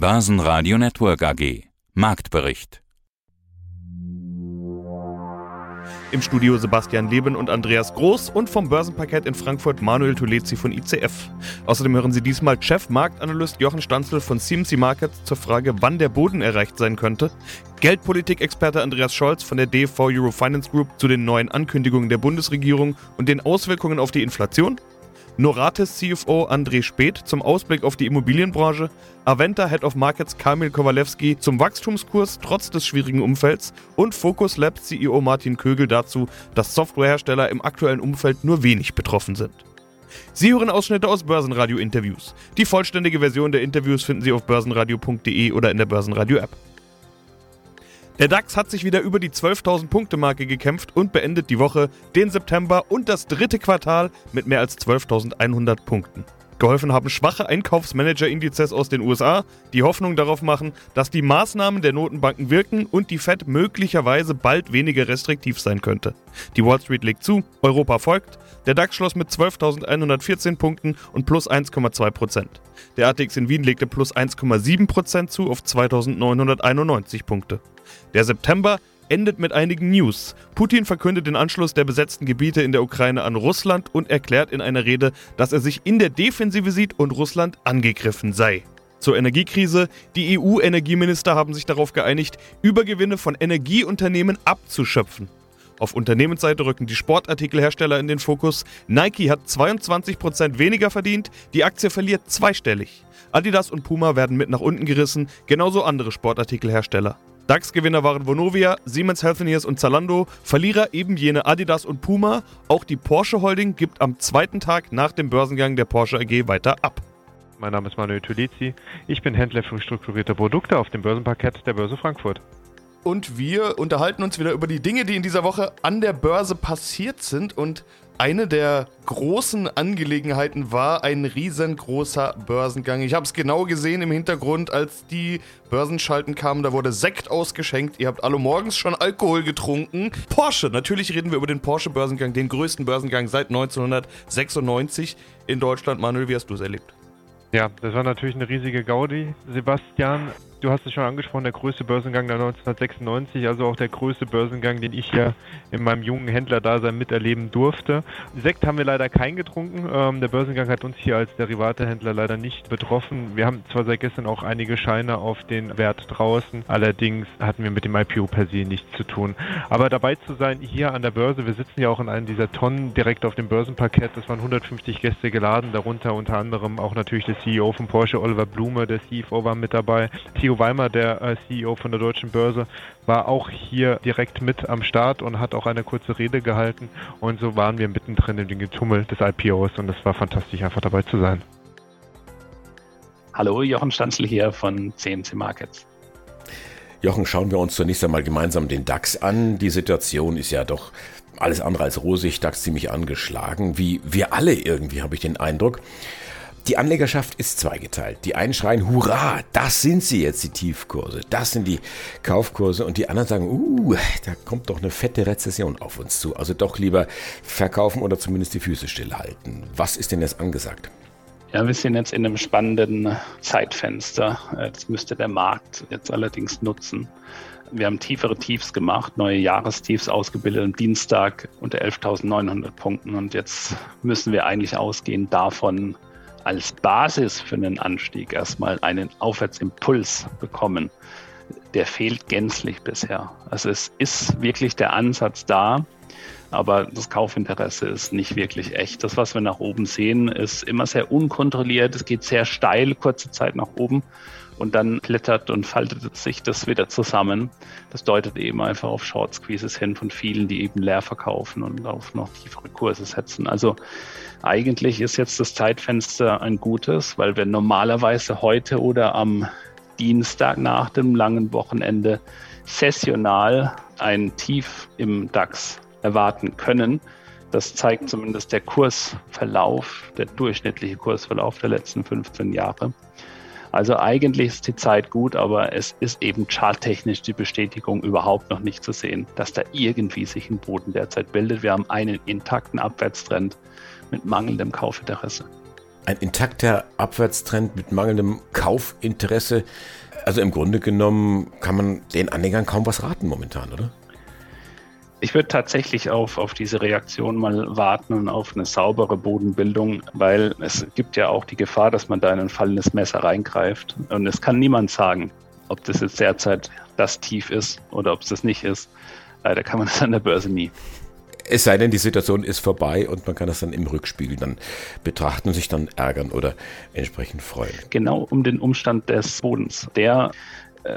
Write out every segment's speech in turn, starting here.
Börsenradio Network AG. Marktbericht. Im Studio Sebastian Leben und Andreas Groß und vom Börsenparkett in Frankfurt Manuel Tulezi von ICF. Außerdem hören Sie diesmal Chef-Marktanalyst Jochen Stanzel von CMC Markets zur Frage, wann der Boden erreicht sein könnte. Geldpolitik-Experte Andreas Scholz von der DV Eurofinance Group zu den neuen Ankündigungen der Bundesregierung und den Auswirkungen auf die Inflation. Noratis CFO André Speth zum Ausblick auf die Immobilienbranche, Aventa Head of Markets Kamil Kowalewski zum Wachstumskurs trotz des schwierigen Umfelds und Focus Labs CEO Martin Kögel dazu, dass Softwarehersteller im aktuellen Umfeld nur wenig betroffen sind. Sie hören Ausschnitte aus Börsenradio-Interviews. Die vollständige Version der Interviews finden Sie auf börsenradio.de oder in der Börsenradio-App. Der DAX hat sich wieder über die 12.000 Punkte Marke gekämpft und beendet die Woche, den September und das dritte Quartal mit mehr als 12.100 Punkten. Geholfen haben schwache Einkaufsmanager-Indizes aus den USA, die Hoffnung darauf machen, dass die Maßnahmen der Notenbanken wirken und die Fed möglicherweise bald weniger restriktiv sein könnte. Die Wall Street legt zu, Europa folgt, der DAX schloss mit 12.114 Punkten und plus 1,2%. Der ATX in Wien legte plus 1,7% zu auf 2.991 Punkte. Der September endet mit einigen News. Putin verkündet den Anschluss der besetzten Gebiete in der Ukraine an Russland und erklärt in einer Rede, dass er sich in der Defensive sieht und Russland angegriffen sei. Zur Energiekrise. Die EU-Energieminister haben sich darauf geeinigt, Übergewinne von Energieunternehmen abzuschöpfen. Auf Unternehmensseite rücken die Sportartikelhersteller in den Fokus. Nike hat 22% weniger verdient, die Aktie verliert zweistellig. Adidas und Puma werden mit nach unten gerissen, genauso andere Sportartikelhersteller. DAX-Gewinner waren Vonovia, Siemens Healthineers und Zalando, Verlierer eben jene Adidas und Puma. Auch die Porsche Holding gibt am zweiten Tag nach dem Börsengang der Porsche AG weiter ab. Mein Name ist Manuel Tulizzi. Ich bin Händler für strukturierte Produkte auf dem Börsenparkett der Börse Frankfurt. Und wir unterhalten uns wieder über die Dinge, die in dieser Woche an der Börse passiert sind. Und eine der großen Angelegenheiten war ein riesengroßer Börsengang. Ich habe es genau gesehen im Hintergrund, als die Börsenschalten kamen. Da wurde Sekt ausgeschenkt. Ihr habt alle morgens schon Alkohol getrunken. Porsche, natürlich reden wir über den Porsche-Börsengang, den größten Börsengang seit 1996 in Deutschland. Manuel, wie hast du es erlebt? Ja, das war natürlich eine riesige Gaudi, Sebastian. Du hast es schon angesprochen, der größte Börsengang der 1996, also auch der größte Börsengang, den ich ja in meinem jungen Händlerdasein miterleben durfte. Sekt haben wir leider keinen getrunken. Ähm, der Börsengang hat uns hier als Derivatehändler leider nicht betroffen. Wir haben zwar seit gestern auch einige Scheine auf den Wert draußen, allerdings hatten wir mit dem IPO per se nichts zu tun. Aber dabei zu sein hier an der Börse, wir sitzen ja auch in einem dieser Tonnen direkt auf dem Börsenparkett, das waren 150 Gäste geladen, darunter unter anderem auch natürlich der CEO von Porsche, Oliver Blume, der CFO war mit dabei, Theo Weimer, der äh, CEO von der Deutschen Börse, war auch hier direkt mit am Start und hat auch eine kurze Rede gehalten. Und so waren wir mittendrin in dem Getummel des IPOs und es war fantastisch, einfach dabei zu sein. Hallo, Jochen Stanzl hier von CMC Markets. Jochen, schauen wir uns zunächst einmal gemeinsam den DAX an. Die Situation ist ja doch alles andere als rosig, DAX ziemlich angeschlagen, wie wir alle irgendwie, habe ich den Eindruck. Die Anlegerschaft ist zweigeteilt. Die einen schreien, hurra, das sind sie jetzt, die Tiefkurse, das sind die Kaufkurse. Und die anderen sagen, uh, da kommt doch eine fette Rezession auf uns zu. Also doch lieber verkaufen oder zumindest die Füße stillhalten. Was ist denn jetzt angesagt? Ja, wir sind jetzt in einem spannenden Zeitfenster. Das müsste der Markt jetzt allerdings nutzen. Wir haben tiefere Tiefs gemacht, neue Jahrestiefs ausgebildet am Dienstag unter 11.900 Punkten. Und jetzt müssen wir eigentlich ausgehen davon, als Basis für einen Anstieg erstmal einen Aufwärtsimpuls bekommen, der fehlt gänzlich bisher. Also es ist wirklich der Ansatz da, aber das Kaufinteresse ist nicht wirklich echt. Das, was wir nach oben sehen, ist immer sehr unkontrolliert. Es geht sehr steil, kurze Zeit nach oben und dann klettert und faltet sich das wieder zusammen. Das deutet eben einfach auf Short Squeezes hin von vielen, die eben leer verkaufen und auf noch tiefere Kurse setzen. Also eigentlich ist jetzt das Zeitfenster ein gutes, weil wir normalerweise heute oder am Dienstag nach dem langen Wochenende sessional ein Tief im DAX erwarten können. Das zeigt zumindest der Kursverlauf, der durchschnittliche Kursverlauf der letzten 15 Jahre. Also eigentlich ist die Zeit gut, aber es ist eben charttechnisch die Bestätigung überhaupt noch nicht zu sehen, dass da irgendwie sich ein Boden derzeit bildet. Wir haben einen intakten Abwärtstrend mit mangelndem Kaufinteresse. ein intakter Abwärtstrend mit mangelndem Kaufinteresse. Also im Grunde genommen kann man den Anlegern kaum was raten momentan, oder? Ich würde tatsächlich auf, auf diese Reaktion mal warten und auf eine saubere Bodenbildung, weil es gibt ja auch die Gefahr, dass man da in ein fallendes Messer reingreift. Und es kann niemand sagen, ob das jetzt derzeit das Tief ist oder ob es das nicht ist. Leider kann man das an der Börse nie. Es sei denn, die Situation ist vorbei und man kann das dann im Rückspiegel dann betrachten und sich dann ärgern oder entsprechend freuen. Genau um den Umstand des Bodens. Der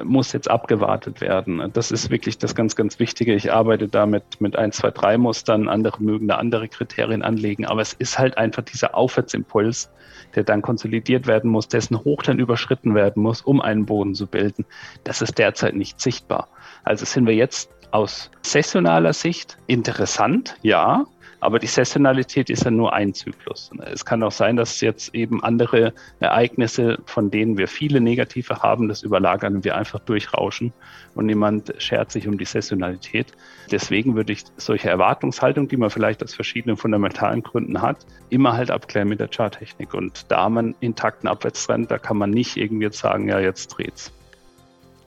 muss jetzt abgewartet werden. Das ist wirklich das ganz, ganz Wichtige. Ich arbeite damit mit 1, 2, 3 Mustern. Andere mögen da andere Kriterien anlegen. Aber es ist halt einfach dieser Aufwärtsimpuls, der dann konsolidiert werden muss, dessen Hoch dann überschritten werden muss, um einen Boden zu bilden. Das ist derzeit nicht sichtbar. Also sind wir jetzt aus saisonaler Sicht interessant, ja, aber die Saisonalität ist ja nur ein Zyklus. Es kann auch sein, dass jetzt eben andere Ereignisse, von denen wir viele negative haben, das überlagern und wir einfach durchrauschen und niemand schert sich um die Saisonalität. Deswegen würde ich solche Erwartungshaltung, die man vielleicht aus verschiedenen fundamentalen Gründen hat, immer halt abklären mit der Charttechnik. Und da man intakten Abwärtstrend, da kann man nicht irgendwie jetzt sagen, ja, jetzt dreht's.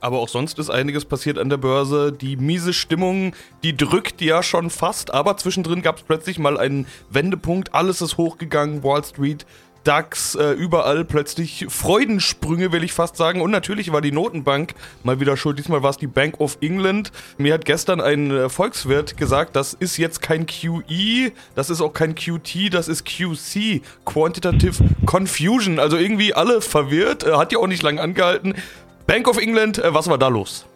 Aber auch sonst ist einiges passiert an der Börse. Die miese Stimmung, die drückt ja schon fast. Aber zwischendrin gab es plötzlich mal einen Wendepunkt. Alles ist hochgegangen. Wall Street, DAX, äh, überall plötzlich Freudensprünge, will ich fast sagen. Und natürlich war die Notenbank mal wieder schuld. Diesmal war es die Bank of England. Mir hat gestern ein äh, Volkswirt gesagt, das ist jetzt kein QE, das ist auch kein QT, das ist QC, Quantitative Confusion. Also irgendwie alle verwirrt. Äh, hat ja auch nicht lange angehalten. Bank of England, äh, was war da los?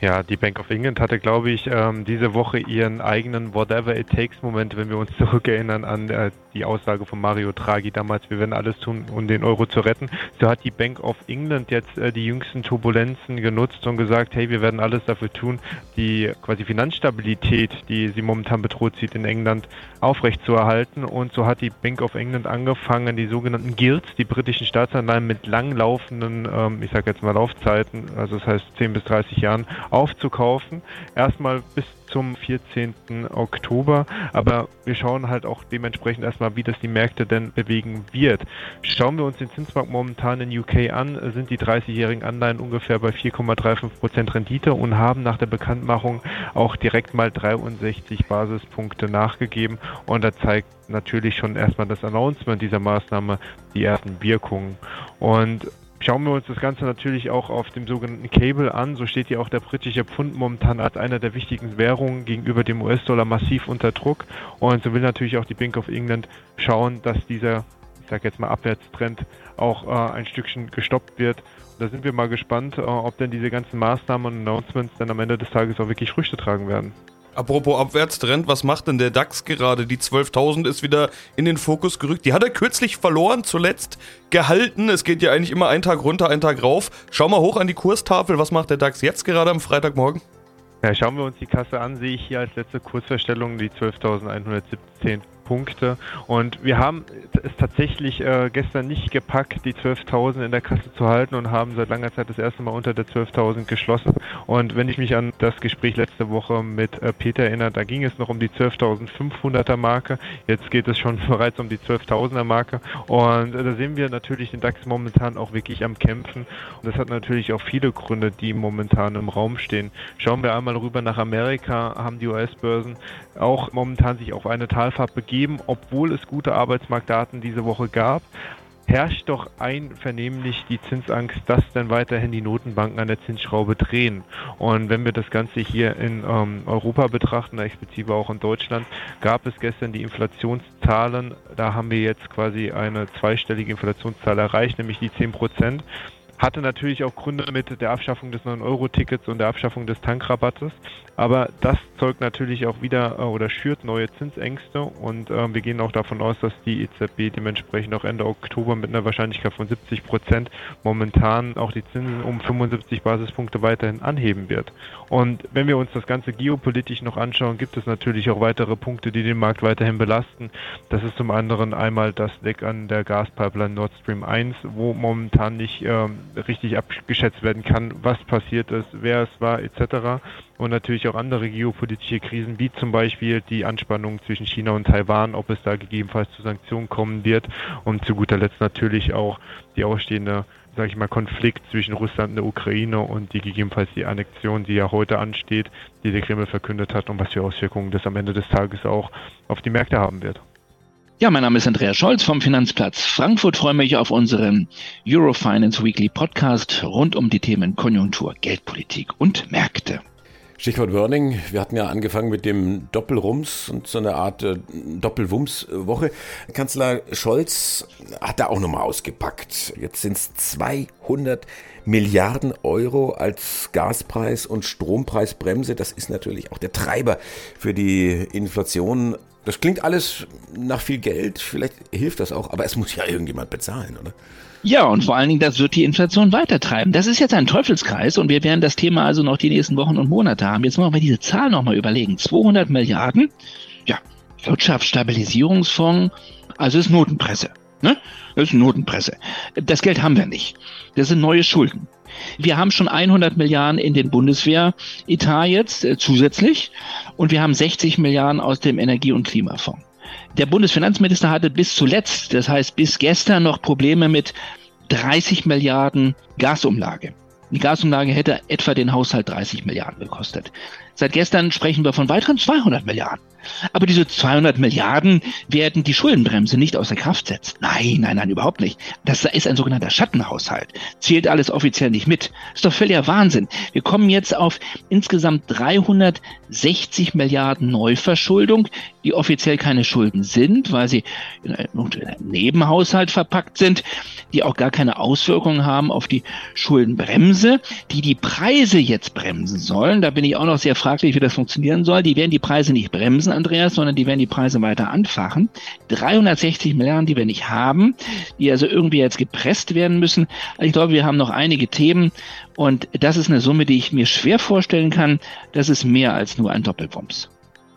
Ja, die Bank of England hatte, glaube ich, ähm, diese Woche ihren eigenen Whatever It Takes Moment, wenn wir uns zurückerinnern an äh, die Aussage von Mario Draghi damals, wir werden alles tun, um den Euro zu retten. So hat die Bank of England jetzt äh, die jüngsten Turbulenzen genutzt und gesagt, hey, wir werden alles dafür tun, die quasi Finanzstabilität, die sie momentan bedroht sieht in England, aufrechtzuerhalten. Und so hat die Bank of England angefangen, die sogenannten Guilds, die britischen Staatsanleihen mit langlaufenden, ähm, ich sage jetzt mal Laufzeiten, also das heißt 10 bis 30 Jahren, aufzukaufen. Erstmal bis zum 14. Oktober, aber wir schauen halt auch dementsprechend erstmal, wie das die Märkte denn bewegen wird. Schauen wir uns den Zinsmarkt momentan in UK an, sind die 30-jährigen Anleihen ungefähr bei 4,35% Rendite und haben nach der Bekanntmachung auch direkt mal 63 Basispunkte nachgegeben und da zeigt natürlich schon erstmal das Announcement dieser Maßnahme die ersten Wirkungen. Und Schauen wir uns das Ganze natürlich auch auf dem sogenannten Cable an. So steht ja auch der britische Pfund momentan als einer der wichtigen Währungen gegenüber dem US-Dollar massiv unter Druck. Und so will natürlich auch die Bank of England schauen, dass dieser, ich sage jetzt mal Abwärtstrend, auch äh, ein Stückchen gestoppt wird. Und da sind wir mal gespannt, äh, ob denn diese ganzen Maßnahmen und Announcements dann am Ende des Tages auch wirklich Früchte tragen werden. Apropos Abwärtstrend, was macht denn der DAX gerade? Die 12.000 ist wieder in den Fokus gerückt. Die hat er kürzlich verloren, zuletzt gehalten. Es geht ja eigentlich immer einen Tag runter, einen Tag rauf. Schau mal hoch an die Kurstafel. Was macht der DAX jetzt gerade am Freitagmorgen? Ja, schauen wir uns die Kasse an, sehe ich hier als letzte Kursverstellung die 12.117 Punkte. Und wir haben es tatsächlich äh, gestern nicht gepackt, die 12.000 in der Kasse zu halten und haben seit langer Zeit das erste Mal unter der 12.000 geschlossen. Und wenn ich mich an das Gespräch letzte Woche mit äh, Peter erinnere, da ging es noch um die 12.500er Marke. Jetzt geht es schon bereits um die 12.000er Marke. Und äh, da sehen wir natürlich den DAX momentan auch wirklich am Kämpfen. Und das hat natürlich auch viele Gründe, die momentan im Raum stehen. Schauen wir einmal rüber nach Amerika, haben die US-Börsen auch momentan sich auf eine Talfahrt begeben geben, obwohl es gute Arbeitsmarktdaten diese Woche gab, herrscht doch einvernehmlich die Zinsangst, dass dann weiterhin die Notenbanken an der Zinsschraube drehen. Und wenn wir das Ganze hier in ähm, Europa betrachten, explizit auch in Deutschland, gab es gestern die Inflationszahlen. Da haben wir jetzt quasi eine zweistellige Inflationszahl erreicht, nämlich die 10 Prozent hatte natürlich auch Gründe mit der Abschaffung des 9-Euro-Tickets und der Abschaffung des Tankrabattes. Aber das zeugt natürlich auch wieder äh, oder schürt neue Zinsängste und äh, wir gehen auch davon aus, dass die EZB dementsprechend auch Ende Oktober mit einer Wahrscheinlichkeit von 70 Prozent momentan auch die Zinsen um 75 Basispunkte weiterhin anheben wird. Und wenn wir uns das Ganze geopolitisch noch anschauen, gibt es natürlich auch weitere Punkte, die den Markt weiterhin belasten. Das ist zum anderen einmal das Leck an der Gaspipeline Nord Stream 1, wo momentan nicht ähm, richtig abgeschätzt werden kann, was passiert ist, wer es war etc. Und natürlich auch andere geopolitische Krisen, wie zum Beispiel die Anspannung zwischen China und Taiwan, ob es da gegebenenfalls zu Sanktionen kommen wird und zu guter Letzt natürlich auch die ausstehende sage ich mal, Konflikt zwischen Russland und der Ukraine und die gegebenenfalls die Annexion, die ja heute ansteht, die der Kreml verkündet hat und was für Auswirkungen das am Ende des Tages auch auf die Märkte haben wird. Ja, mein Name ist Andreas Scholz vom Finanzplatz Frankfurt. Freue mich auf unseren Eurofinance Weekly Podcast rund um die Themen Konjunktur, Geldpolitik und Märkte. Stichwort Wording. Wir hatten ja angefangen mit dem Doppelrums und so eine Art äh, Doppelwumms-Woche. Kanzler Scholz hat da auch nochmal ausgepackt. Jetzt sind es 200 Milliarden Euro als Gaspreis- und Strompreisbremse. Das ist natürlich auch der Treiber für die Inflation. Das klingt alles nach viel Geld. Vielleicht hilft das auch, aber es muss ja irgendjemand bezahlen, oder? Ja, und vor allen Dingen, das wird die Inflation weitertreiben. Das ist jetzt ein Teufelskreis und wir werden das Thema also noch die nächsten Wochen und Monate haben. Jetzt wollen wir diese Zahl nochmal überlegen. 200 Milliarden, ja, Wirtschaftsstabilisierungsfonds, also ist Notenpresse. Ne? Das ist Notenpresse. Das Geld haben wir nicht. Das sind neue Schulden. Wir haben schon 100 Milliarden in den Bundeswehretat jetzt äh, zusätzlich und wir haben 60 Milliarden aus dem Energie- und Klimafonds. Der Bundesfinanzminister hatte bis zuletzt, das heißt bis gestern, noch Probleme mit 30 Milliarden Gasumlage. Die Gasumlage hätte etwa den Haushalt 30 Milliarden gekostet. Seit gestern sprechen wir von weiteren 200 Milliarden. Aber diese 200 Milliarden werden die Schuldenbremse nicht außer Kraft setzen. Nein, nein, nein, überhaupt nicht. Das ist ein sogenannter Schattenhaushalt. Zählt alles offiziell nicht mit. Ist doch völliger Wahnsinn. Wir kommen jetzt auf insgesamt 360 Milliarden Neuverschuldung, die offiziell keine Schulden sind, weil sie in einem Nebenhaushalt verpackt sind, die auch gar keine Auswirkungen haben auf die Schuldenbremse, die die Preise jetzt bremsen sollen. Da bin ich auch noch sehr fraglich, wie das funktionieren soll. Die werden die Preise nicht bremsen, Andreas, sondern die werden die Preise weiter anfachen. 360 Milliarden, die wir nicht haben, die also irgendwie jetzt gepresst werden müssen. Also ich glaube, wir haben noch einige Themen und das ist eine Summe, die ich mir schwer vorstellen kann. Das ist mehr als nur ein Doppelwumms.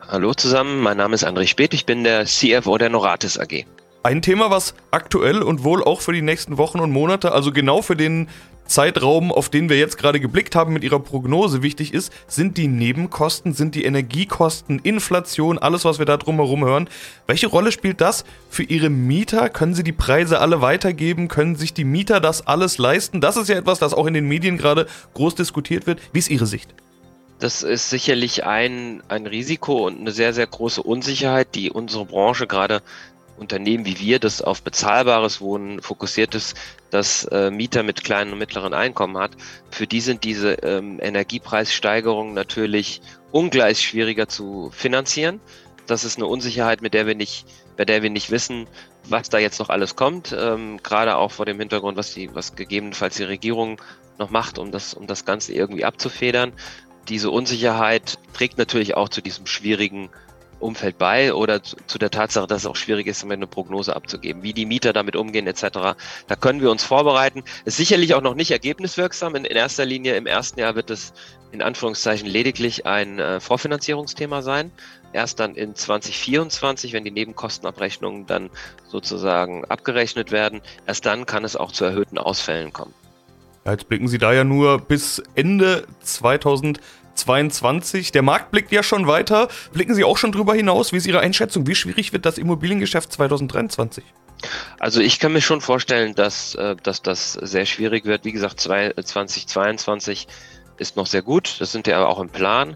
Hallo zusammen, mein Name ist André Speth, ich bin der CFO der Noratis AG. Ein Thema, was aktuell und wohl auch für die nächsten Wochen und Monate, also genau für den Zeitraum, auf den wir jetzt gerade geblickt haben mit Ihrer Prognose wichtig ist, sind die Nebenkosten, sind die Energiekosten, Inflation, alles, was wir da drumherum hören. Welche Rolle spielt das für Ihre Mieter? Können Sie die Preise alle weitergeben? Können sich die Mieter das alles leisten? Das ist ja etwas, das auch in den Medien gerade groß diskutiert wird. Wie ist Ihre Sicht? Das ist sicherlich ein, ein Risiko und eine sehr, sehr große Unsicherheit, die unsere Branche gerade Unternehmen wie wir, das auf bezahlbares Wohnen fokussiert ist, das äh, Mieter mit kleinen und mittleren Einkommen hat, für die sind diese ähm, Energiepreissteigerungen natürlich ungleich schwieriger zu finanzieren. Das ist eine Unsicherheit, mit der wir nicht, bei der wir nicht wissen, was da jetzt noch alles kommt. Ähm, gerade auch vor dem Hintergrund, was die, was gegebenenfalls die Regierung noch macht, um das, um das Ganze irgendwie abzufedern. Diese Unsicherheit trägt natürlich auch zu diesem schwierigen Umfeld bei oder zu, zu, der Tatsache, dass es auch schwierig ist, eine Prognose abzugeben, wie die Mieter damit umgehen etc. Da können wir uns vorbereiten. Ist sicherlich auch noch nicht ergebniswirksam. In, in erster Linie im ersten Jahr wird es in Anführungszeichen lediglich ein äh, Vorfinanzierungsthema sein. Erst dann in 2024, wenn die Nebenkostenabrechnungen dann sozusagen abgerechnet werden, erst dann kann es auch zu erhöhten Ausfällen kommen. Jetzt blicken Sie da ja nur bis Ende 2024 22. Der Markt blickt ja schon weiter. Blicken Sie auch schon drüber hinaus? Wie ist Ihre Einschätzung? Wie schwierig wird das Immobiliengeschäft 2023? Also ich kann mir schon vorstellen, dass, äh, dass das sehr schwierig wird. Wie gesagt, 2022 ist noch sehr gut. Das sind ja auch im Plan.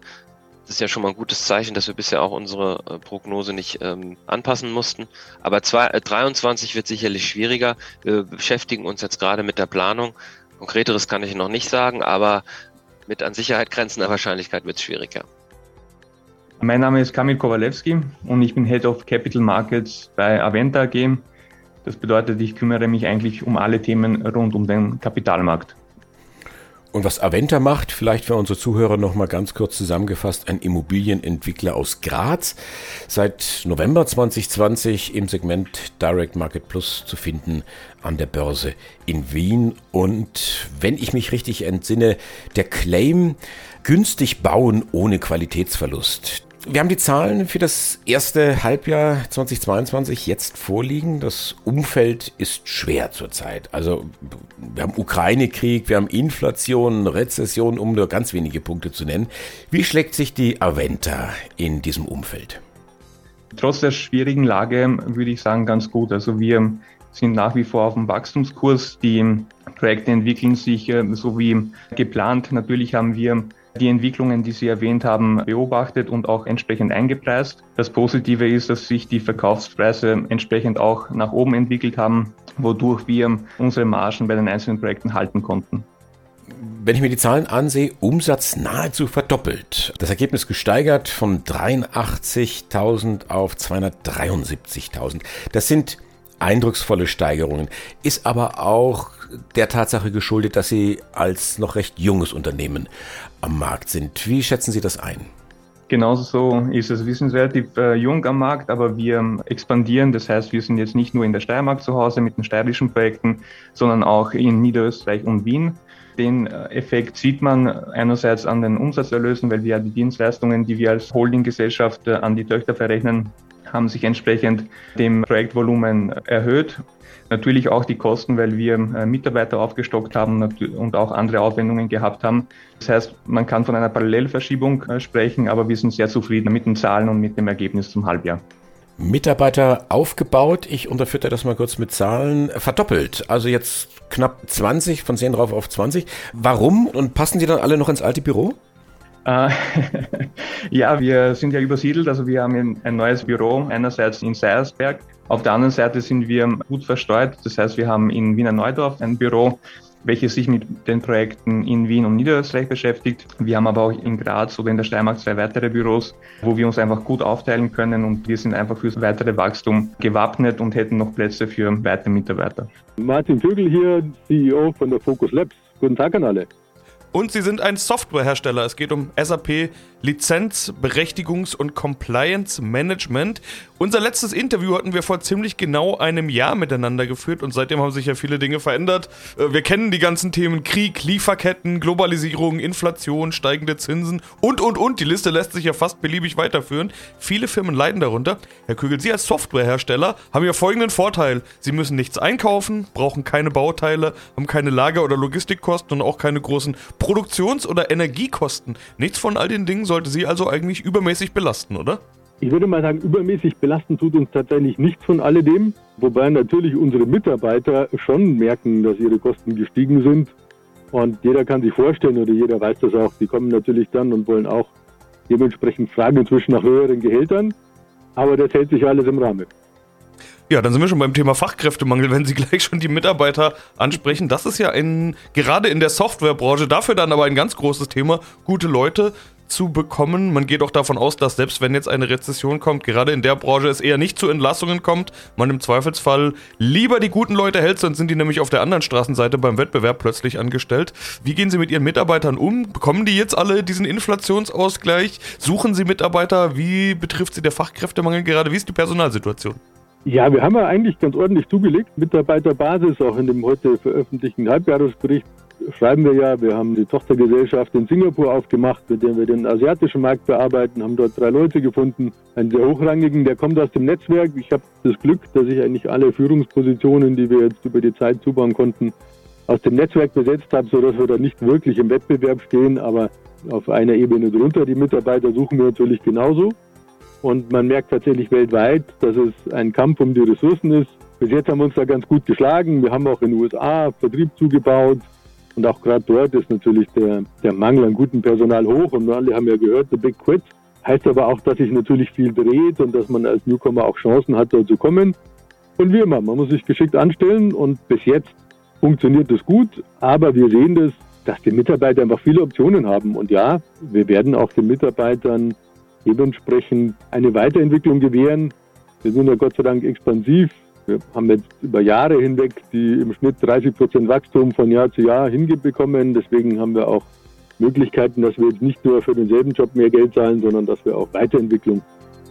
Das ist ja schon mal ein gutes Zeichen, dass wir bisher auch unsere äh, Prognose nicht ähm, anpassen mussten. Aber 2023 äh, wird sicherlich schwieriger. Wir beschäftigen uns jetzt gerade mit der Planung. Konkreteres kann ich noch nicht sagen, aber mit an Sicherheit grenzender Wahrscheinlichkeit wird es schwieriger. Mein Name ist Kamil Kowalewski und ich bin Head of Capital Markets bei Aventa AG. Das bedeutet, ich kümmere mich eigentlich um alle Themen rund um den Kapitalmarkt. Und was Aventa macht, vielleicht für unsere Zuhörer nochmal ganz kurz zusammengefasst, ein Immobilienentwickler aus Graz, seit November 2020 im Segment Direct Market Plus zu finden an der Börse in Wien. Und wenn ich mich richtig entsinne, der Claim günstig bauen ohne Qualitätsverlust. Wir haben die Zahlen für das erste Halbjahr 2022 jetzt vorliegen. Das Umfeld ist schwer zurzeit. Also wir haben Ukraine-Krieg, wir haben Inflation, Rezession, um nur ganz wenige Punkte zu nennen. Wie schlägt sich die Aventa in diesem Umfeld? Trotz der schwierigen Lage würde ich sagen ganz gut. Also wir sind nach wie vor auf dem Wachstumskurs. Die Projekte entwickeln sich äh, so wie geplant. Natürlich haben wir die Entwicklungen, die Sie erwähnt haben, beobachtet und auch entsprechend eingepreist. Das Positive ist, dass sich die Verkaufspreise entsprechend auch nach oben entwickelt haben, wodurch wir unsere Margen bei den einzelnen Projekten halten konnten. Wenn ich mir die Zahlen ansehe, Umsatz nahezu verdoppelt. Das Ergebnis gesteigert von 83.000 auf 273.000. Das sind eindrucksvolle Steigerungen, ist aber auch der Tatsache geschuldet, dass Sie als noch recht junges Unternehmen am Markt sind. Wie schätzen Sie das ein? Genauso so ist es. Wir sind relativ äh, jung am Markt, aber wir expandieren. Das heißt, wir sind jetzt nicht nur in der Steiermark zu Hause mit den steirischen Projekten, sondern auch in Niederösterreich und Wien. Den äh, Effekt sieht man einerseits an den Umsatzerlösen, weil wir die Dienstleistungen, die wir als Holdinggesellschaft äh, an die Töchter verrechnen, haben sich entsprechend dem Projektvolumen erhöht. Natürlich auch die Kosten, weil wir äh, Mitarbeiter aufgestockt haben und auch andere Aufwendungen gehabt haben. Das heißt, man kann von einer Parallelverschiebung äh, sprechen, aber wir sind sehr zufrieden mit den Zahlen und mit dem Ergebnis zum Halbjahr. Mitarbeiter aufgebaut, ich unterfütter das mal kurz mit Zahlen, verdoppelt. Also jetzt knapp 20, von 10 drauf auf 20. Warum? Und passen die dann alle noch ins alte Büro? Äh, ja, wir sind ja übersiedelt, also wir haben ein neues Büro, einerseits in Seiersberg, auf der anderen Seite sind wir gut verstreut, das heißt, wir haben in Wiener Neudorf ein Büro, welches sich mit den Projekten in Wien und Niederösterreich beschäftigt. Wir haben aber auch in Graz oder in der Steiermark zwei weitere Büros, wo wir uns einfach gut aufteilen können und wir sind einfach fürs weitere Wachstum gewappnet und hätten noch Plätze für weitere Mitarbeiter. Martin Vögel hier, CEO von der Focus Labs. Guten Tag an alle. Und sie sind ein Softwarehersteller. Es geht um SAP Lizenz, Berechtigungs- und Compliance Management. Unser letztes Interview hatten wir vor ziemlich genau einem Jahr miteinander geführt und seitdem haben sich ja viele Dinge verändert. Äh, wir kennen die ganzen Themen Krieg, Lieferketten, Globalisierung, Inflation, steigende Zinsen und, und, und. Die Liste lässt sich ja fast beliebig weiterführen. Viele Firmen leiden darunter. Herr Kügel, Sie als Softwarehersteller haben ja folgenden Vorteil. Sie müssen nichts einkaufen, brauchen keine Bauteile, haben keine Lager- oder Logistikkosten und auch keine großen Produktions- oder Energiekosten. Nichts von all den Dingen soll sollte sie also eigentlich übermäßig belasten, oder? Ich würde mal sagen, übermäßig belasten tut uns tatsächlich nichts von alledem, wobei natürlich unsere Mitarbeiter schon merken, dass ihre Kosten gestiegen sind. Und jeder kann sich vorstellen oder jeder weiß das auch, die kommen natürlich dann und wollen auch dementsprechend fragen inzwischen nach höheren Gehältern. Aber das hält sich alles im Rahmen. Ja, dann sind wir schon beim Thema Fachkräftemangel, wenn Sie gleich schon die Mitarbeiter ansprechen. Das ist ja ein, gerade in der Softwarebranche, dafür dann aber ein ganz großes Thema, gute Leute zu bekommen. Man geht auch davon aus, dass selbst wenn jetzt eine Rezession kommt, gerade in der Branche es eher nicht zu Entlassungen kommt, man im Zweifelsfall lieber die guten Leute hält, sonst sind die nämlich auf der anderen Straßenseite beim Wettbewerb plötzlich angestellt. Wie gehen Sie mit Ihren Mitarbeitern um? Bekommen die jetzt alle diesen Inflationsausgleich? Suchen Sie Mitarbeiter? Wie betrifft Sie der Fachkräftemangel gerade? Wie ist die Personalsituation? Ja, wir haben ja eigentlich ganz ordentlich zugelegt. Mitarbeiterbasis, auch in dem heute veröffentlichten Halbjahresbericht schreiben wir ja, wir haben die Tochtergesellschaft in Singapur aufgemacht, mit der wir den asiatischen Markt bearbeiten, haben dort drei Leute gefunden, einen sehr hochrangigen, der kommt aus dem Netzwerk. Ich habe das Glück, dass ich eigentlich alle Führungspositionen, die wir jetzt über die Zeit zubauen konnten, aus dem Netzwerk besetzt habe, sodass wir da nicht wirklich im Wettbewerb stehen, aber auf einer Ebene drunter. Die Mitarbeiter suchen wir natürlich genauso. Und man merkt tatsächlich weltweit, dass es ein Kampf um die Ressourcen ist. Bis jetzt haben wir uns da ganz gut geschlagen. Wir haben auch in den USA Vertrieb zugebaut. Und auch gerade dort ist natürlich der, der Mangel an gutem Personal hoch. Und alle haben ja gehört, the big quit. Heißt aber auch, dass sich natürlich viel dreht und dass man als Newcomer auch Chancen hat, dort zu kommen. Und wie immer, man muss sich geschickt anstellen und bis jetzt funktioniert das gut. Aber wir sehen das, dass die Mitarbeiter einfach viele Optionen haben. Und ja, wir werden auch den Mitarbeitern dementsprechend eine Weiterentwicklung gewähren. Wir sind ja Gott sei Dank expansiv. Wir haben jetzt über Jahre hinweg die im Schnitt 30 Prozent Wachstum von Jahr zu Jahr hingebekommen. Deswegen haben wir auch Möglichkeiten, dass wir jetzt nicht nur für denselben Job mehr Geld zahlen, sondern dass wir auch Weiterentwicklung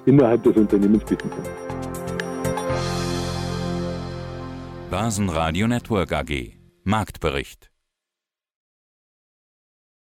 innerhalb des Unternehmens bieten können. Basen Radio Network AG Marktbericht